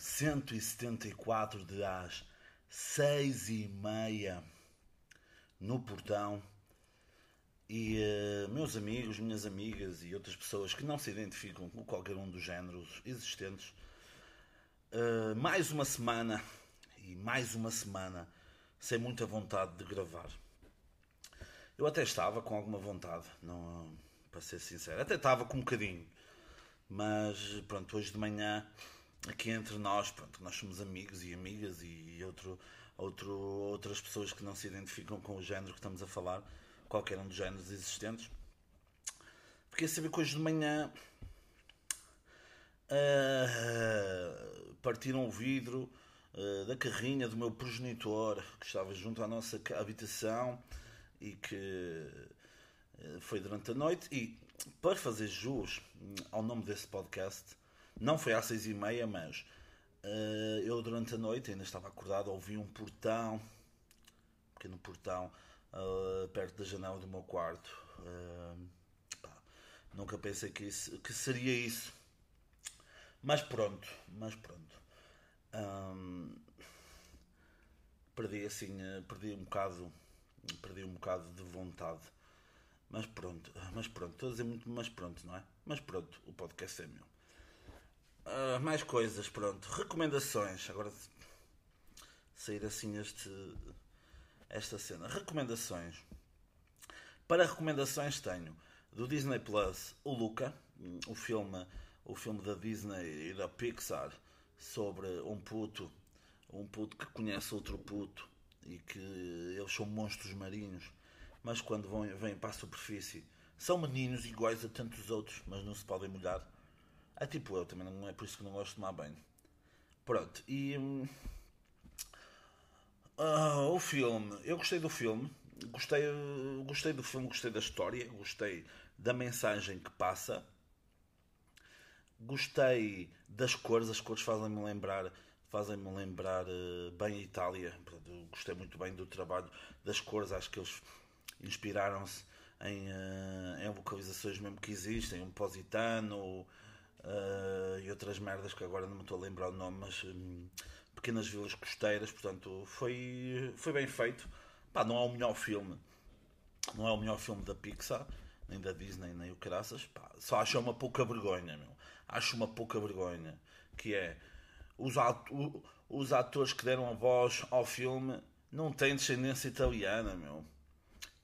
episódio número 174 de às seis e meia no portão. E uh, meus amigos, minhas amigas e outras pessoas que não se identificam com qualquer um dos géneros existentes, uh, mais uma semana e mais uma semana sem muita vontade de gravar. Eu até estava com alguma vontade, não, para ser sincero, até estava com um bocadinho mas pronto, hoje de manhã, aqui entre nós, pronto, nós somos amigos e amigas e outro, outro, outras pessoas que não se identificam com o género que estamos a falar, qualquer um dos géneros existentes. Fiquei a saber que hoje de manhã uh, partiram o vidro uh, da carrinha do meu progenitor que estava junto à nossa habitação e que uh, foi durante a noite e para fazer jus ao nome desse podcast, não foi às seis e meia, mas uh, eu durante a noite ainda estava acordado, ouvi um portão, um pequeno portão, uh, perto da janela do meu quarto. Uh, pá, nunca pensei que, isso, que seria isso. Mas pronto, mas pronto. Um, perdi assim, perdi um bocado, perdi um bocado de vontade mas pronto, mas pronto, estou a dizer muito mas pronto, não é? Mas pronto, o podcast é meu. Uh, mais coisas, pronto. Recomendações. Agora sair assim este, esta cena. Recomendações. Para recomendações tenho do Disney Plus o Luca, o filme, o filme da Disney e da Pixar sobre um puto, um puto que conhece outro puto e que eles são monstros marinhos mas quando vão, vêm para a superfície são meninos iguais a tantos outros, mas não se podem molhar. É tipo eu, também não é por isso que não gosto de tomar banho. Pronto, e. Uh, o filme, eu gostei do filme, gostei, gostei do filme, gostei da história, gostei da mensagem que passa, gostei das cores, as cores fazem-me lembrar fazem-me lembrar uh, bem a Itália. Gostei muito bem do trabalho das cores, acho que eles inspiraram-se em, uh, em localizações mesmo que existem, um Positano uh, e outras merdas que agora não me estou a lembrar o nome, mas um, pequenas vilas costeiras, portanto foi, foi bem feito. Pá, não é o melhor filme, não é o melhor filme da Pixar, nem da Disney, nem o Caraças, pá, só acho uma pouca vergonha, meu. Acho uma pouca vergonha, que é os, ato, os atores que deram a voz ao filme não têm descendência italiana, meu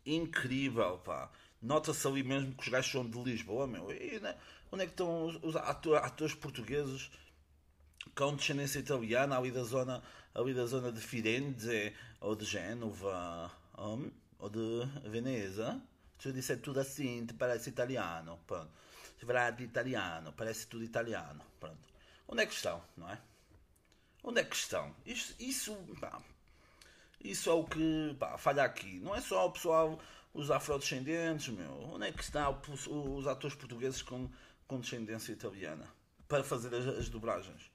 incrível, pá. Nota-se ali mesmo que os gajos são de Lisboa, meu. E, né? Onde é que estão os, atores portugueses com descendência italiana ali da zona, ali da zona de Firenze ou de Génova um, ou de Veneza? Se eu disser tudo assim, parece italiano. Pronto. Se falar de italiano, parece tudo italiano. Pronto. Onde é que estão, não é? Onde é que estão? Isso, isso pá, isso é o que pá, falha aqui. Não é só o pessoal, os afrodescendentes, meu. Onde é que estão os atores portugueses com, com descendência italiana? Para fazer as, as dobragens.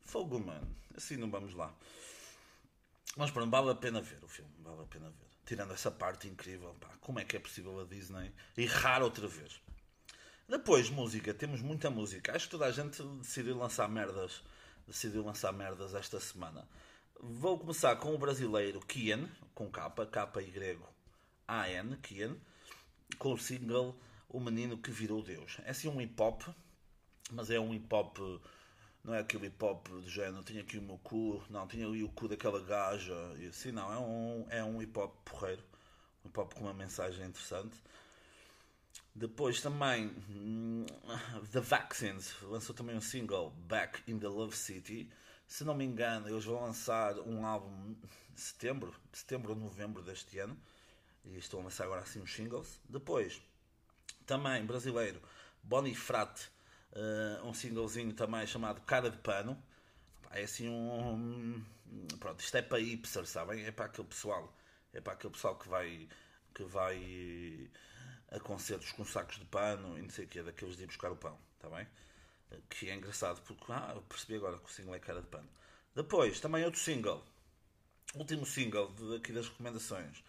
Fogo, mano. Assim não vamos lá. Mas pronto, vale a pena ver o filme. Vale a pena ver. Tirando essa parte incrível, pá, como é que é possível a Disney errar outra vez? Depois, música. Temos muita música. Acho que toda a gente decidiu lançar merdas. Decidiu lançar merdas esta semana. Vou começar com o brasileiro Kian, com K, K-Y-A-N, Kian, com o single O Menino que Virou Deus. É assim um hip hop, mas é um hip hop, não é aquele hip hop do género, tinha aqui o meu cu, não, tinha ali o cu daquela gaja, e assim, não, é um, é um hip hop porreiro, um hip hop com uma mensagem interessante. Depois também hum, The Vaccines lançou também um single Back in the Love City se não me engano, eles vão lançar um álbum em setembro, setembro ou novembro deste ano. E estão a lançar agora assim uns singles. Depois, também brasileiro, Bonifrate, uh, um singlezinho também chamado Cara de Pano. É assim um. Pronto, isto é para hipster, sabem? É para aquele pessoal. É para aquele pessoal que vai. que vai a concertos com sacos de pano e não sei o que, daqueles de ir buscar o pão, está bem? que é engraçado porque ah, percebi agora que o single é cara de pano. Depois, também outro single, último single aqui das recomendações: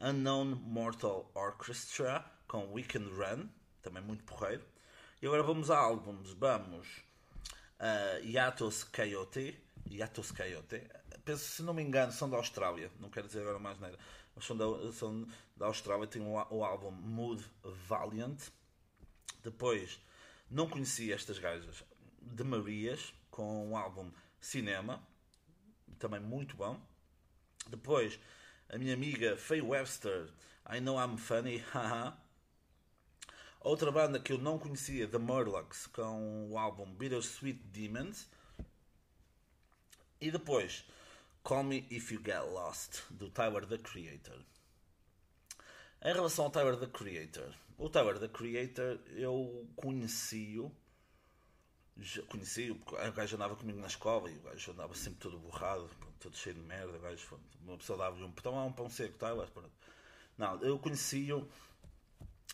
Unknown Mortal Orchestra com Weekend Run, também muito porreiro. E agora vamos a álbuns. Vamos uh, Yatos Coyote. Yatos Coyote. Penso, se não me engano, são da Austrália. Não quero dizer agora mais nada. Mas são da, são da Austrália. Tem o, o álbum Mood Valiant. Depois, não conhecia estas gajas de Marias, com o álbum Cinema. Também muito bom. Depois, a minha amiga Faye Webster, I Know I'm Funny, haha. Outra banda que eu não conhecia, The Murlocs, com o álbum Bittersweet Demons. E depois, Call Me If You Get Lost, do Tyler the Creator. Em relação ao Tyler the Creator, o Tyler the Creator eu conheci-o. Conheci-o porque o gajo andava comigo na escola e o gajo andava sempre todo borrado, todo cheio de merda. O gajo, uma pessoa dava-lhe um pão, um pão seco, Tyler. Não, eu conheci-o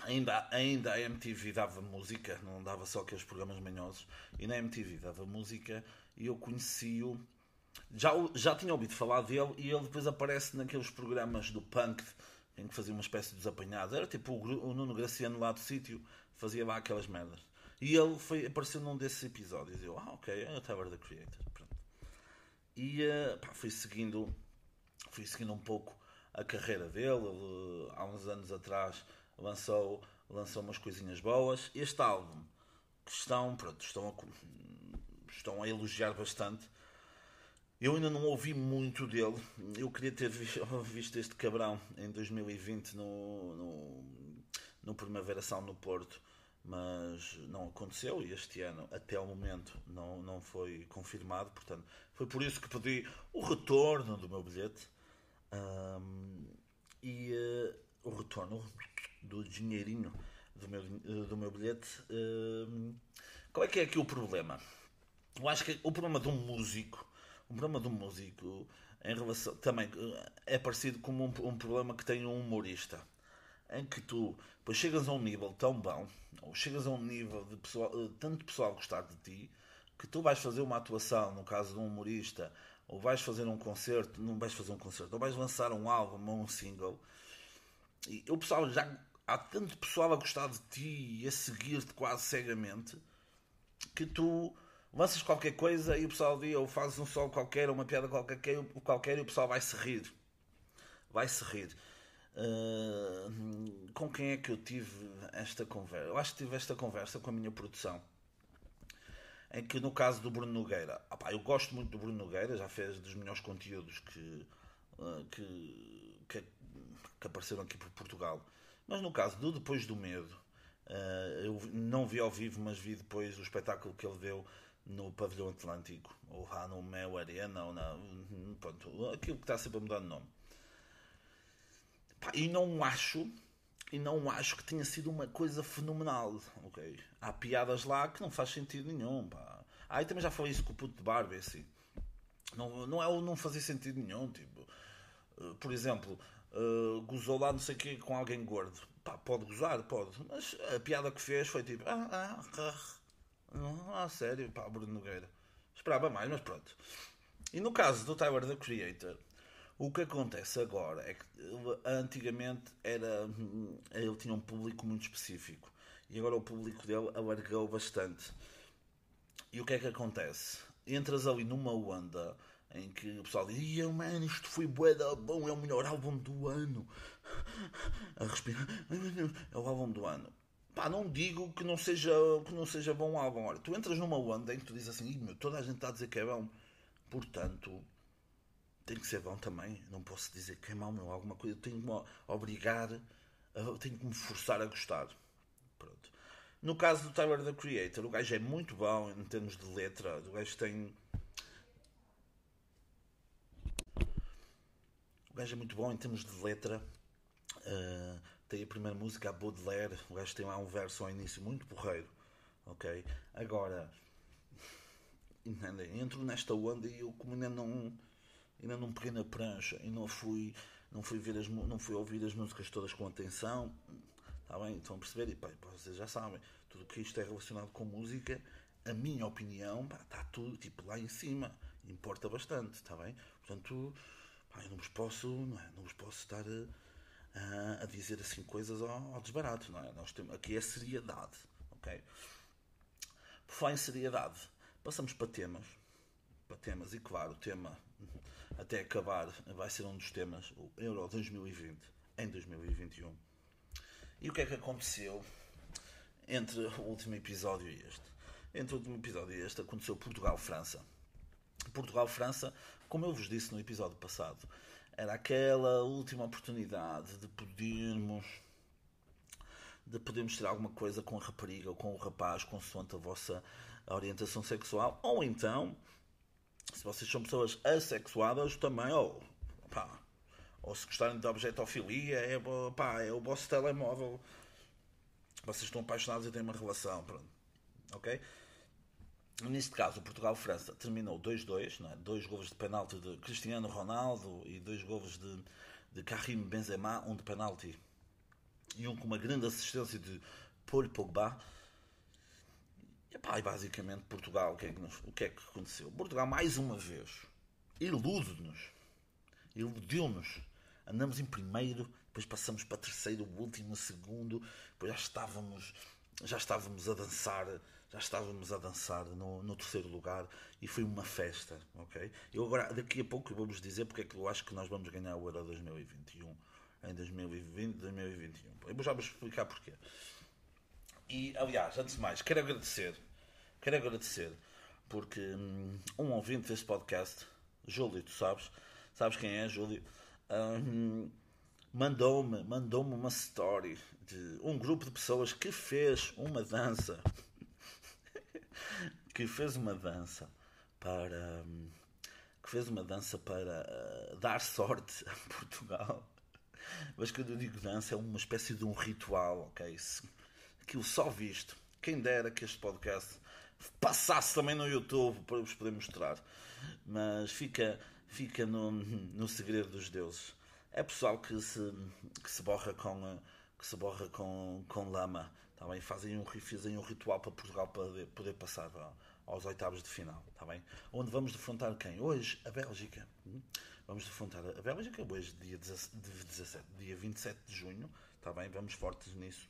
ainda, ainda a MTV dava música, não dava só aqueles programas manhosos, e na MTV dava música e eu conheci-o. Já, já tinha ouvido falar dele e ele depois aparece naqueles programas do punk em que fazia uma espécie de desapanhados. Era tipo o, o Nuno Graciano lá do sítio, fazia lá aquelas merdas. E ele foi, apareceu num desses episódios. E eu, ah, ok, é o Tower the Creator. Pronto. E uh, pá, fui seguindo, fui seguindo um pouco a carreira dele. Ele, há uns anos atrás lançou, lançou umas coisinhas boas. Este álbum, que estão, pronto, estão, a, estão a elogiar bastante. Eu ainda não ouvi muito dele. Eu queria ter visto este cabrão em 2020 no, no, no Primavera Sound no Porto, mas não aconteceu e este ano, até ao momento, não, não foi confirmado. Portanto, foi por isso que pedi o retorno do meu bilhete. Um, e uh, o retorno do dinheirinho do meu, do meu bilhete. Uh, qual é que é aqui o problema? Eu acho que o problema de um músico, o problema de um músico em relação também é parecido com um, um problema que tem um humorista, em que tu depois chegas a um nível tão bom, ou chegas a um nível de pessoal, tanto pessoal gostar de ti, que tu vais fazer uma atuação, no caso de um humorista, ou vais fazer um concerto, não vais fazer um concerto, ou vais lançar um álbum ou um single, e o pessoal já há tanto pessoal a gostar de ti e a seguir-te quase cegamente que tu lanças qualquer coisa e o pessoal diz ou fazes um sol qualquer, uma piada qualquer, qualquer e o pessoal vai se rir. Vai se rir. Uh, com quem é que eu tive esta conversa? Eu acho que tive esta conversa com a minha produção. Em que no caso do Bruno Nogueira, eu gosto muito do Bruno Nogueira, já fez dos melhores conteúdos que, uh, que, que, que apareceram aqui por Portugal. Mas no caso do Depois do Medo, uh, eu não vi ao vivo, mas vi depois o espetáculo que ele deu no Pavilhão Atlântico, ou lá no Mel Arena, ou na, pronto, aquilo que está sempre a mudar de nome. E não acho, e não acho que tenha sido uma coisa fenomenal, ok? Há piadas lá que não faz sentido nenhum, pá. E também já falei isso com o puto de Barbie, assim. Não, não é o não fazer sentido nenhum, tipo... Uh, por exemplo, uh, gozou lá não sei o que com alguém gordo. Pá, pode gozar, pode. Mas a piada que fez foi tipo, ah, ah, ah, ah sério, pá, Bruno Nogueira. Esperava mais, mas pronto. E no caso do Tyler the Creator, o que acontece agora é que antigamente era, ele tinha um público muito específico e agora o público dele alargou bastante. E o que é que acontece? Entras ali numa onda em que o pessoal diz: oh, mano, isto foi bué bom, é o melhor álbum do ano. A respirar, é o álbum do ano. Pá, não digo que não seja, que não seja bom álbum. Olha, tu entras numa onda em que tu dizes assim: meu, toda a gente está a dizer que é bom, portanto tem que ser bom também. Não posso dizer que é mau, meu, alguma coisa. Tenho que me obrigar, tenho que me forçar a gostar. Pronto. No caso do Tyler the Creator, o gajo é muito bom em termos de letra. O gajo tem gajo é muito bom em termos de letra. Uh, tem a primeira música, a Baudelaire. O gajo tem lá um verso ao início muito porreiro. Ok? Agora, entro nesta onda e eu, como ainda não, ainda não peguei na prancha e não fui, não fui, ver as, não fui ouvir as músicas todas com atenção. Está bem? Estão a perceber? E pá, vocês já sabem, tudo que isto é relacionado com música, a minha opinião, está tudo tipo lá em cima. Importa bastante, está bem? Portanto Pá, eu não vos posso, não, é? não vos posso estar a, a, dizer assim coisas ao, ao, desbarato, não é? Nós temos, aqui é seriedade, ok? Por falar em seriedade, Passamos para temas. Para temas, e claro, o tema até acabar vai ser um dos temas, o Euro 2020 em 2021. E o que é que aconteceu entre o último episódio e este? Entre o último episódio e este aconteceu Portugal-França. Portugal-França, como eu vos disse no episódio passado, era aquela última oportunidade de podermos de podermos ter alguma coisa com a rapariga ou com o rapaz, consoante a vossa orientação sexual, ou então, se vocês são pessoas assexuadas, também, ou, ou se gostarem de objetofilia, é, é o vosso telemóvel, vocês estão apaixonados e têm uma relação, pronto, ok? Neste caso, Portugal-França terminou 2-2, é? dois golos de penalti de Cristiano Ronaldo e dois golos de, de Karim Benzema, um de penalti e um com uma grande assistência de Paul Pogba. E, pá, e basicamente Portugal, o que, é que nos, o que é que aconteceu? Portugal, mais uma vez, ilude-nos, iludiu-nos. Andamos em primeiro, depois passamos para terceiro, último, segundo, depois já estávamos, já estávamos a dançar, já estávamos a dançar no, no terceiro lugar e foi uma festa, ok? Eu agora, daqui a pouco, vou-vos dizer porque é que eu acho que nós vamos ganhar o Euro 2021 em 2020, 2021. Eu vou já vos explicar porquê. E, aliás, antes de mais, quero agradecer, quero agradecer, porque hum, um ouvinte deste podcast, Júlio, tu sabes, sabes quem é, Júlio, hum, mandou-me, mandou-me uma story de um grupo de pessoas que fez uma dança, que fez uma dança para, que fez uma dança para uh, dar sorte a Portugal mas quando eu digo dança, é uma espécie de um ritual, ok? Aquilo só visto. Quem dera que este podcast passasse também no YouTube para vos poder mostrar. Mas fica, fica no, no segredo dos deuses. É pessoal que se, que se borra com que se borra com, com lama. Tá bem? Fazem um, fazem um ritual para Portugal poder, poder passar aos oitavos de final. Tá bem? Onde vamos defrontar quem? Hoje, a Bélgica. Hum? Vamos defrontar a Bélgica hoje, dia, 17, dia 27 de junho. Está bem? Vamos fortes nisso.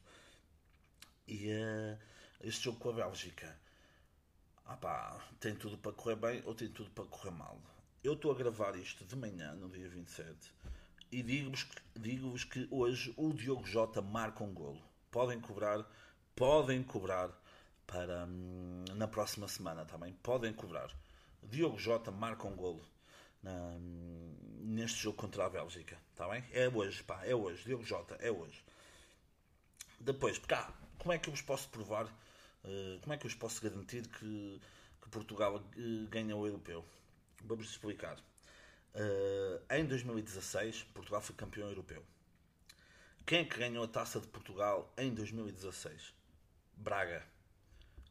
E uh, este jogo com a Bélgica ah pá, tem tudo para correr bem ou tem tudo para correr mal. Eu estou a gravar isto de manhã, no dia 27, e digo-vos digo que hoje o Diogo Jota marca um golo. Podem cobrar, podem cobrar para hum, na próxima semana também. Podem cobrar. Diogo Jota marca um golo na, neste jogo contra a Bélgica. Está bem? É hoje, pá, é hoje. Diogo Jota, é hoje. Depois, cá, como é que eu vos posso provar, uh, como é que eu vos posso garantir que, que Portugal uh, ganha o europeu? Vamos explicar. Uh, em 2016, Portugal foi campeão europeu. Quem é que ganhou a taça de Portugal em 2016? Braga.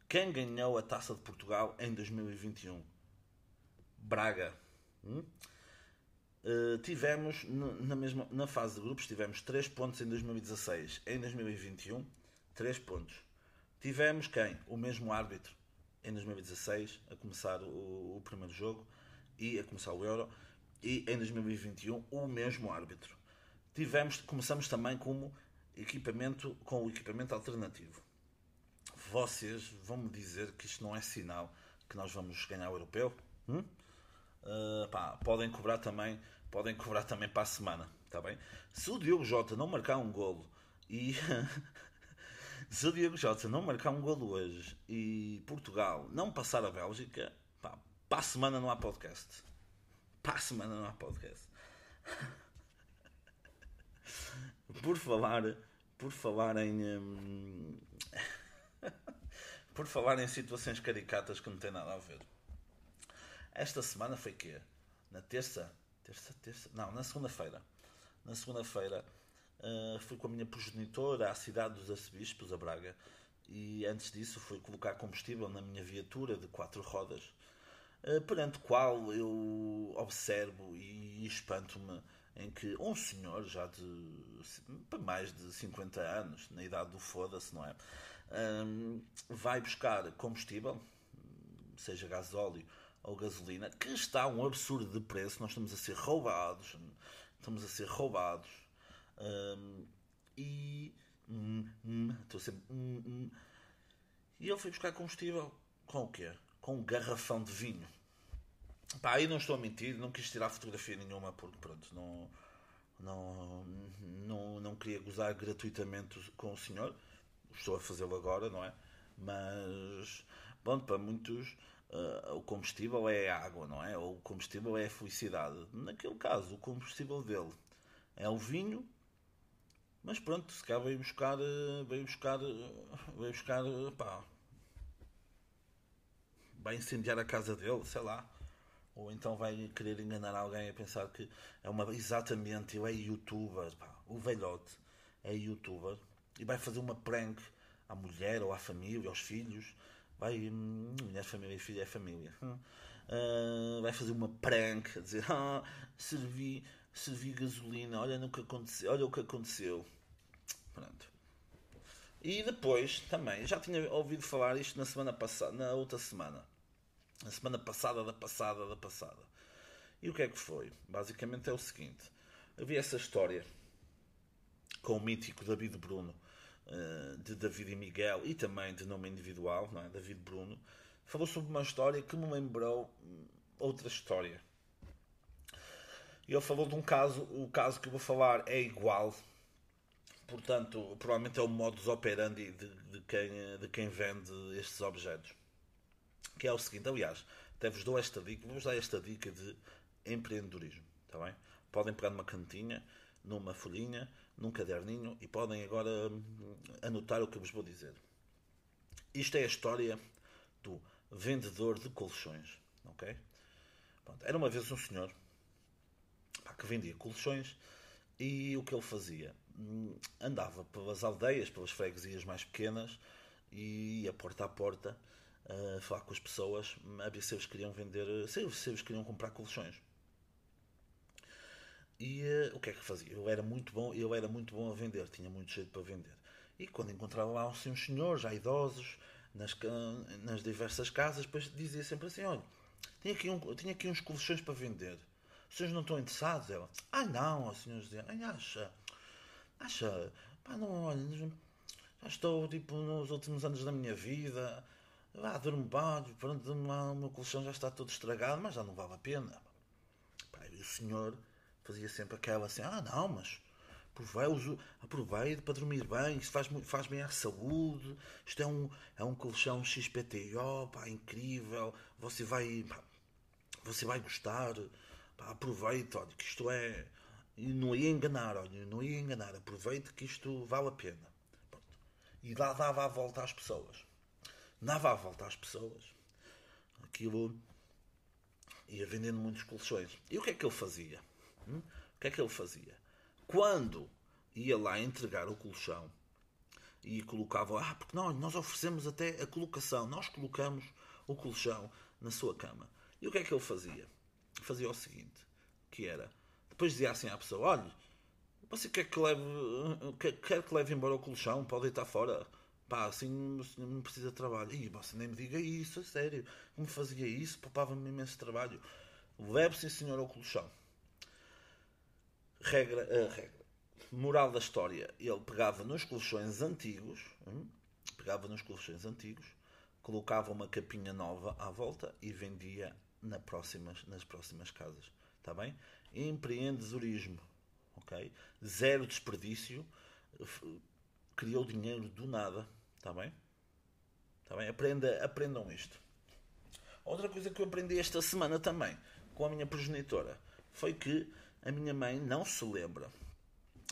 Quem ganhou a taça de Portugal em 2021? Braga. Hum? Uh, tivemos na, mesma, na fase de grupos tivemos 3 pontos em 2016 em 2021 3 pontos tivemos quem? o mesmo árbitro em 2016 a começar o, o, primeiro jogo e a começar o Euro e em 2021 o mesmo árbitro tivemos começamos também como equipamento com o equipamento alternativo. Vocês vão me dizer que isto não é sinal que nós vamos ganhar o europeu? Hum? Uh, pá, podem cobrar também podem cobrar também para a semana está bem? Se o Diogo Jota não marcar um golo e se o Diogo Jota não marcar um golo hoje e Portugal não passar a Bélgica pá, para a semana não há podcast. Para a semana não há podcast por falar por falar em hum, por falar em situações caricatas que não têm nada a ver esta semana foi quê? Na terça? Terça, terça? Não, na segunda-feira. Na segunda-feira uh, fui com a minha progenitora à cidade dos arcebispos, a Braga, e antes disso fui colocar combustível na minha viatura de quatro rodas, uh, perante qual eu observo e espanto-me em que um senhor já de mais de 50 anos, na idade do foda-se, não é? Um, vai buscar combustível, seja gasóleo ou gasolina, que está um absurdo de preço, nós estamos a ser roubados, estamos a ser roubados. Um, e hum, hum, estou sempre. Hum, hum, e ele foi buscar combustível com o quê? com um garrafão de vinho. Pá, aí não estou a mentir, não quis tirar fotografia nenhuma porque pronto, não, não, não, não queria gozar gratuitamente com o senhor. Estou a fazê-lo agora, não é? Mas, bom, para muitos uh, o combustível é a água, não é? Ou o combustível é a felicidade. Naquele caso, o combustível dele é o vinho, mas pronto, se calhar veio buscar, eh, veio buscar, eh, veio buscar, pá, vai incendiar a casa dele, sei lá. Ou então vai querer enganar alguém a pensar que é uma. Exatamente, ele é youtuber, pá, o velhote é youtuber e vai fazer uma prank à mulher ou à família, aos filhos. Vai. Hum, mulher, família e filho é família. Uh, vai fazer uma prank a dizer: Ah, servi, servi gasolina, olha, no que aconteceu, olha o que aconteceu. Pronto. E depois também, já tinha ouvido falar isto na semana passada, na outra semana. Na semana passada, da passada, da passada. E o que é que foi? Basicamente é o seguinte: havia essa história com o mítico David Bruno, eh, de David e Miguel, e também de nome individual, não é? David Bruno, falou sobre uma história que me lembrou hum, outra história. E ele falou de um caso, o caso que eu vou falar é igual, portanto, provavelmente é o modus operandi de, de, quem, de quem vende estes objetos. Que é o seguinte, aliás, até vos dou esta dica, vou-vos dar esta dica de empreendedorismo, está bem? Podem pegar numa cantinha, numa folhinha, num caderninho e podem agora hum, anotar o que eu vos vou dizer. Isto é a história do vendedor de colchões, ok? Pronto, era uma vez um senhor pá, que vendia colchões e o que ele fazia? Hum, andava pelas aldeias, pelas freguesias mais pequenas e ia porta a porta a falar com as pessoas a ver se eles queriam vender, se eles queriam comprar colchões. E uh, o que é que fazia? Eu era muito bom, eu era muito bom a vender, tinha muito jeito para vender. E quando encontrava lá assim, uns senhores já idosos nas, nas diversas casas, depois dizia sempre assim: olha, tinha aqui, um, tinha aqui uns colchões para vender. Os senhores não estão interessados? Ela, ah não, os senhores diziam, acha, acha, pá, não, olha, já estou tipo nos últimos anos da minha vida, durmo bem, pronto, o meu colchão já está todo estragado, mas já não vale a pena. E o senhor fazia sempre aquela assim: ah, não, mas aproveite, para dormir bem, isso faz, faz bem à saúde. Isto é um, é um colchão XPTO, pá, incrível. Você vai, pá, você vai gostar. Pá, aproveite, olha, que isto é. E não ia enganar, olha, não ia enganar. Aproveite que isto vale a pena. Pronto. E lá dava a volta às pessoas. Dava a volta às pessoas. Aquilo ia vendendo muitos colchões. E o que é que ele fazia? Hum? O que é que ele fazia? Quando ia lá entregar o colchão e colocava, ah, porque nós, nós oferecemos até a colocação, nós colocamos o colchão na sua cama. E o que é que ele fazia? Fazia o seguinte, que era, depois dizia assim à pessoa, olha, você quer que leve, quer que leve embora o colchão, pode estar fora, pá, assim não precisa de trabalho. E você nem me diga isso, a sério, como fazia isso, poupava-me imenso trabalho. Leve, sim senhor, ao colchão regra, uh, regra. Moral da história, ele pegava nos colchões antigos, hum, pegava nos colchões antigos, colocava uma capinha nova à volta e vendia na próximas, nas próximas casas. Está bem? Empreendedorismo. Ok? Zero desperdício. Criou dinheiro do nada. Está bem? Está bem? Aprenda, aprendam isto. Outra coisa que eu aprendi esta semana também com a minha progenitora foi que a minha mãe não se lembra,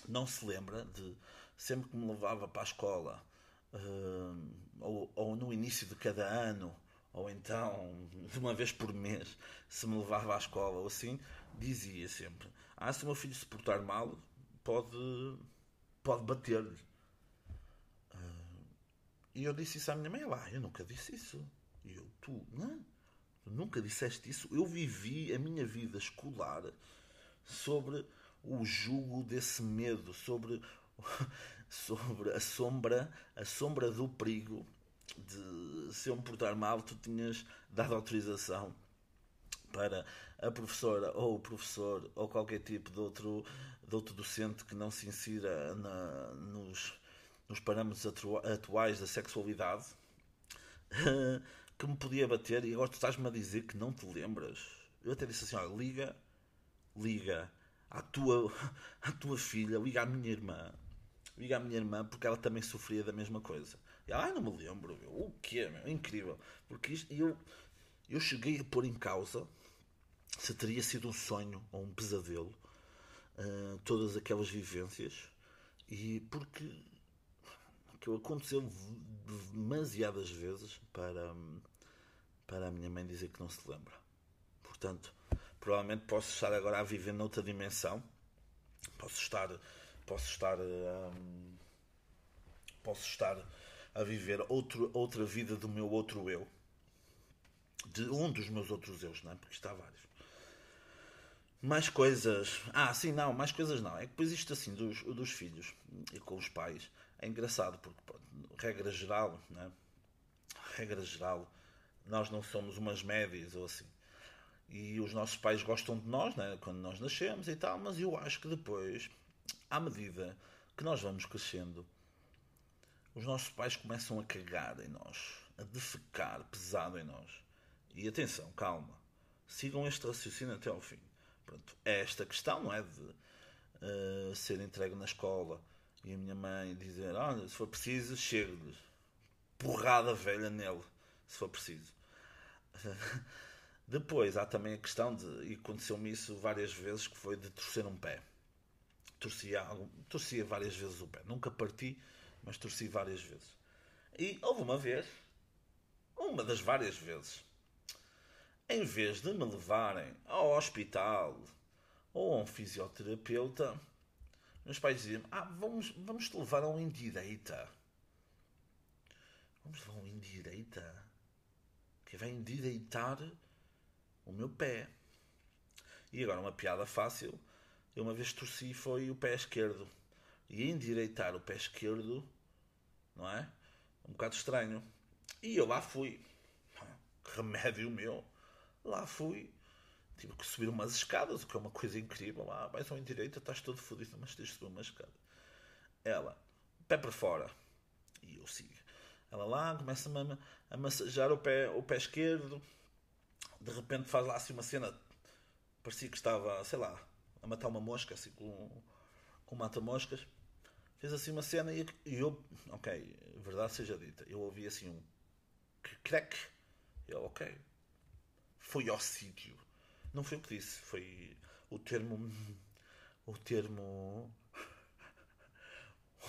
não se lembra de sempre que me levava para a escola, uh, ou, ou no início de cada ano, ou então de uma vez por mês, se me levava à escola ou assim, dizia sempre: Ah, se o meu filho se portar mal, pode, pode bater-lhe. E eu disse isso à minha mãe: lá, eu nunca disse isso. E eu, tu, não, tu nunca disseste isso. Eu vivi a minha vida escolar sobre o jugo desse medo, sobre, sobre a sombra, a sombra do perigo de se eu me portar mal, tu tinhas dado autorização para a professora ou o professor ou qualquer tipo de outro, de outro docente que não se insira na, nos, nos parâmetros atuais da sexualidade que me podia bater e agora tu estás-me a dizer que não te lembras. Eu até disse assim: liga, liga à tua, à tua filha, liga à minha irmã. Liga à minha irmã porque ela também sofria da mesma coisa. E ela, ai, não me lembro, meu. o quê, meu? Incrível. Porque isto, eu, eu cheguei a pôr em causa se teria sido um sonho ou um pesadelo uh, todas aquelas vivências e porque aquilo aconteceu demasiadas vezes para, para a minha mãe dizer que não se lembra. Portanto, provavelmente posso estar agora a viver noutra dimensão. Posso estar, posso estar, um, posso estar a viver outro, outra vida do meu outro eu, de um dos meus outros eus, não é? Porque está vários. Mais coisas. Ah, sim, não, mais coisas não. É que depois isto assim dos, dos filhos e com os pais é engraçado porque, pronto, regra geral, né? regra geral, nós não somos umas médias ou assim. E os nossos pais gostam de nós, né? quando nós nascemos e tal, mas eu acho que depois, à medida que nós vamos crescendo, os nossos pais começam a cagar em nós, a defecar pesado em nós. E atenção, calma, sigam este raciocínio até ao fim. Pronto, é esta questão, não é? De uh, ser entregue na escola e a minha mãe dizer: Olha, se for preciso, chego-lhe. Porrada velha nele, se for preciso. Depois há também a questão de, e aconteceu-me isso várias vezes, que foi de torcer um pé. Torcia, torcia várias vezes o pé. Nunca parti, mas torci várias vezes. E houve uma vez, uma das várias vezes, em vez de me levarem ao hospital ou a um fisioterapeuta, meus pais diziam: Ah, vamos, vamos te levar a um indireita. Vamos levar um indireita que vai endireitar o meu pé. E agora, uma piada fácil: eu uma vez torci foi o pé esquerdo. E endireitar o pé esquerdo, não é? Um bocado estranho. E eu lá fui. Remédio meu Lá fui, tive que subir umas escadas, o que é uma coisa incrível. Lá, vais ao direita, estás todo fodido, mas tens de subir uma escada. Ela, pé para fora. E eu sigo. Ela lá começa-me a, a massagear o pé, o pé esquerdo. De repente faz lá assim uma cena. Parecia que estava, sei lá, a matar uma mosca, assim com, com mata-moscas. Fez assim uma cena e eu, ok, verdade seja dita, eu ouvi assim um crack. Eu, ok, foi ao sítio. Não foi o que disse, foi o termo. O termo.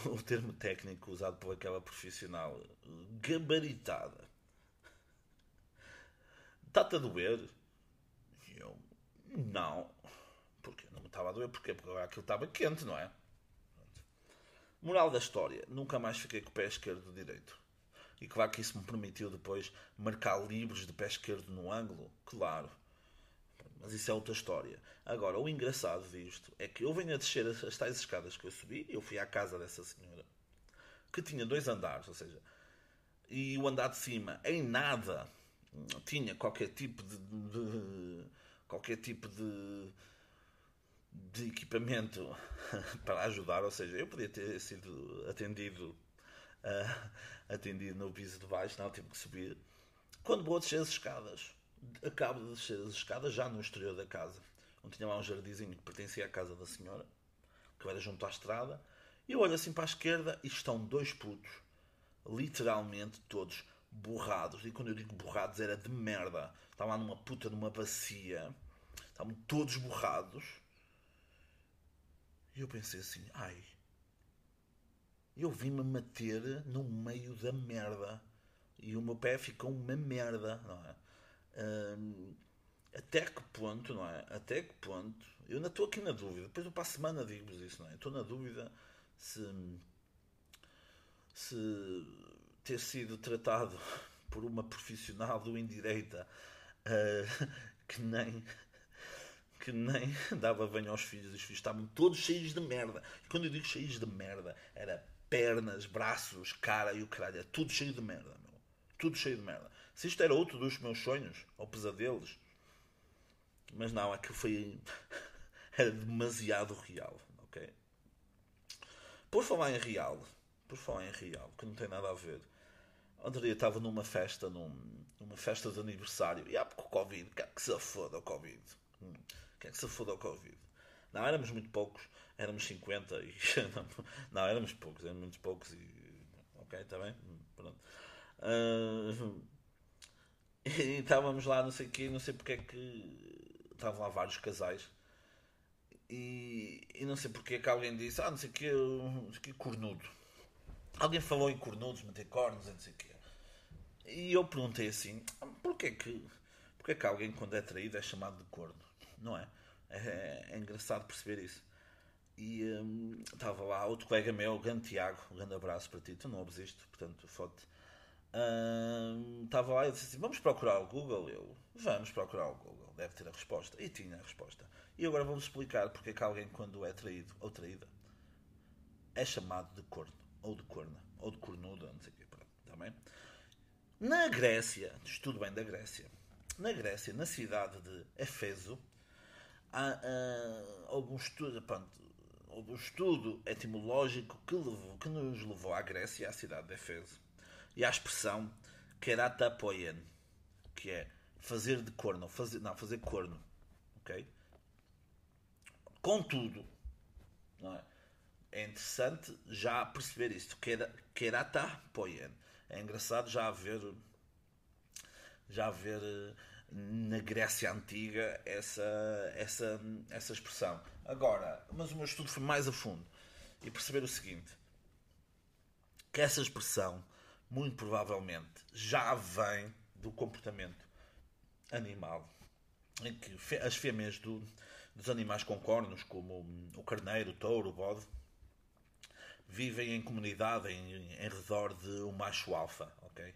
O termo técnico usado por aquela profissional gabaritada. Está-te a doer? E eu. Não. Porque não me estava a doer, porque aquilo estava quente, não é? Moral da história: nunca mais fiquei com o pé esquerdo direito. E claro que isso me permitiu depois marcar livros de pé esquerdo no ângulo, claro. Isso é outra história. Agora, o engraçado disto é que eu venho a descer as tais escadas que eu subi, eu fui à casa dessa senhora, que tinha dois andares, ou seja, e o andar de cima em nada tinha qualquer tipo de, de, de qualquer tipo de de equipamento para ajudar, ou seja, eu podia ter sido atendido uh, atendido no piso de baixo, não, tive que subir. Quando vou descer as escadas, acabo de descer as escadas já no exterior da casa, onde tinha lá um jardinzinho que pertencia à casa da senhora, que era junto à estrada, e eu olho assim para a esquerda e estão dois putos, literalmente todos borrados. E quando eu digo borrados era de merda. Estavam lá numa puta numa bacia, estavam todos borrados. E eu pensei assim, ai, eu vim-me meter no meio da merda e o meu pé ficou uma merda, não é? Até que ponto, não é? Até que ponto, eu não estou aqui na dúvida, depois eu para a semana digo-vos isso, não é? Estou na dúvida se, se ter sido tratado por uma profissional do indireita uh, que nem que nem dava bem aos filhos, os filhos estavam todos cheios de merda. E quando eu digo cheios de merda, era pernas, braços, cara e o caralho. É tudo cheio de merda, meu. Tudo cheio de merda. Se isto era outro dos meus sonhos, ou pesadelos. Mas não, aquilo foi. era demasiado real, ok? Por falar em real, por falar em real, que não tem nada a ver. Outro dia estava numa festa, num, numa festa de aniversário, e há pouco o Covid, quer que se foda o Covid. Hum, quer que se foda o Covid. Não, éramos muito poucos, éramos 50 e. Não, éramos poucos, éramos muito poucos e. Ok, está bem? Hum, pronto. Uh, e estávamos lá, não sei o quê, não sei porque é que. Estavam lá vários casais. E, e não sei porque é que alguém disse, ah, não sei o quê, não sei o quê, cornudo. Alguém falou em cornudos, meter cornos, não sei o quê. E eu perguntei assim: porquê que, porquê que alguém, quando é traído, é chamado de corno? Não é? É, é engraçado perceber isso. E hum, estava lá outro colega meu, o grande Tiago, um grande abraço para ti, tu não ouves isto, portanto, foto. Hum, estava lá e disse assim: vamos procurar o Google. Eu, vamos procurar o Google, deve ter a resposta. E tinha a resposta. E agora vamos explicar porque é que alguém, quando é traído ou traída, é chamado de corno, ou de corna, ou de cornuda, não sei o quê, pronto, também. Tá na Grécia, estudo bem da Grécia, na Grécia, na cidade de Efeso, há, uh, algum estudo, pronto, um estudo etimológico que, levou, que nos levou à Grécia, à cidade de Efeso, e à expressão keratapoien, que é fazer de corno, fazer, não, fazer corno, ok? Contudo, não é? é interessante já perceber isto, keratapoien é engraçado já haver já haver eh, na Grécia Antiga essa, essa, essa expressão. Agora, mas o meu estudo foi mais a fundo e perceber o seguinte: que essa expressão, muito provavelmente, já vem do comportamento animal, em que as fêmeas do, dos animais com cornos, como o carneiro, o touro, o bode, vivem em comunidade em, em redor de um macho alfa, ok?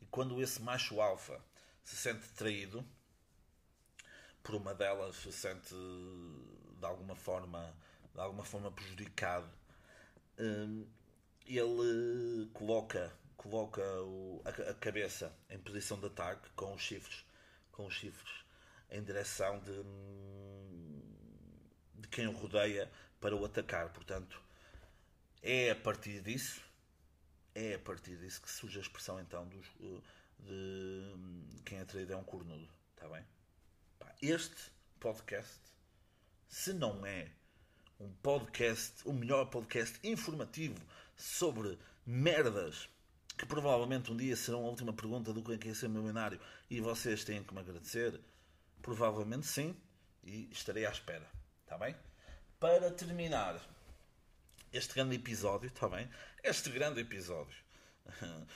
E quando esse macho alfa se sente traído por uma delas, se sente de alguma forma, de alguma forma prejudicado, hum, ele coloca coloca o, a, a, cabeça em posição de ataque com os chifres, com os chifres em direção de, de quem o rodeia para o atacar. Portanto, é a partir disso, é a partir disso que surge a expressão então dos, de quem é traído é um cornudo. Está bem? Este podcast, se não é um podcast, o melhor podcast informativo sobre merdas que provavelmente um dia serão a última pergunta do que é ser milionário e vocês têm que me agradecer, provavelmente sim, e estarei à espera. Está bem? Para terminar, este grande episódio, está bem? Este grande episódio.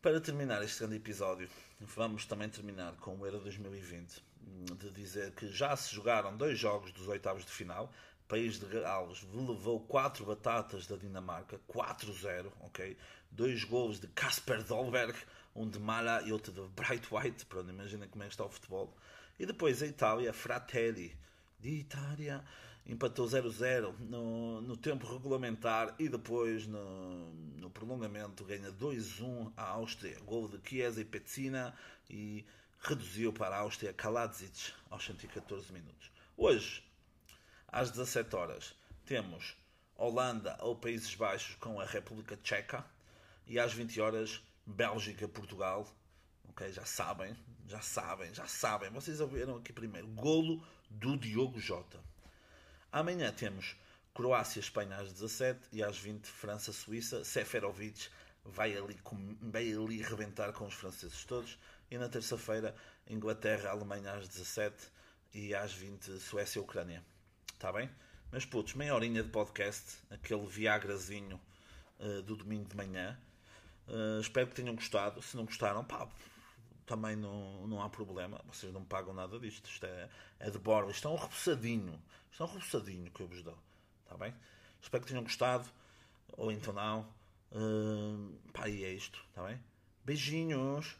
Para terminar este grande episódio, vamos também terminar com o Euro 2020, de dizer que já se jogaram dois jogos dos oitavos de final. País de Gales levou quatro batatas da Dinamarca, 4-0, ok? Dois gols de Casper Dolberg, um de Mala e outro de Bright White, pronto, imaginem como é que está o futebol. E depois a Itália, Fratelli, de Itália, empatou 0-0 no, no tempo regulamentar e depois no, no prolongamento ganha 2-1 à Áustria. Gol de Chiesa e Petsina e reduziu para a Áustria Kaladzic aos 114 minutos. Hoje, às 17 horas, temos Holanda ou Países Baixos com a República Tcheca e às 20 horas Bélgica-Portugal. Ok, já sabem, já sabem, já sabem. Vocês ouviram aqui primeiro. Golo do Diogo Jota. Amanhã temos Croácia-Espanha às 17 e às 20 França-Suíça. Seferovic vai ali, vai ali rebentar com os franceses todos. E na terça-feira, Inglaterra-Alemanha às 17 e às 20 Suécia-Ucrânia. Está bem? Mas putos, meia horinha de podcast, aquele Viagrazinho uh, do domingo de manhã. Uh, espero que tenham gostado. Se não gostaram, pá, também não, não há problema. Vocês não pagam nada disto. Isto é, é de borla. Isto é um repousadinho. Isto é um repousadinho que eu vos dou. Está bem? Espero que tenham gostado. Ou então não. Uh, pá, e é isto. Está bem? Beijinhos.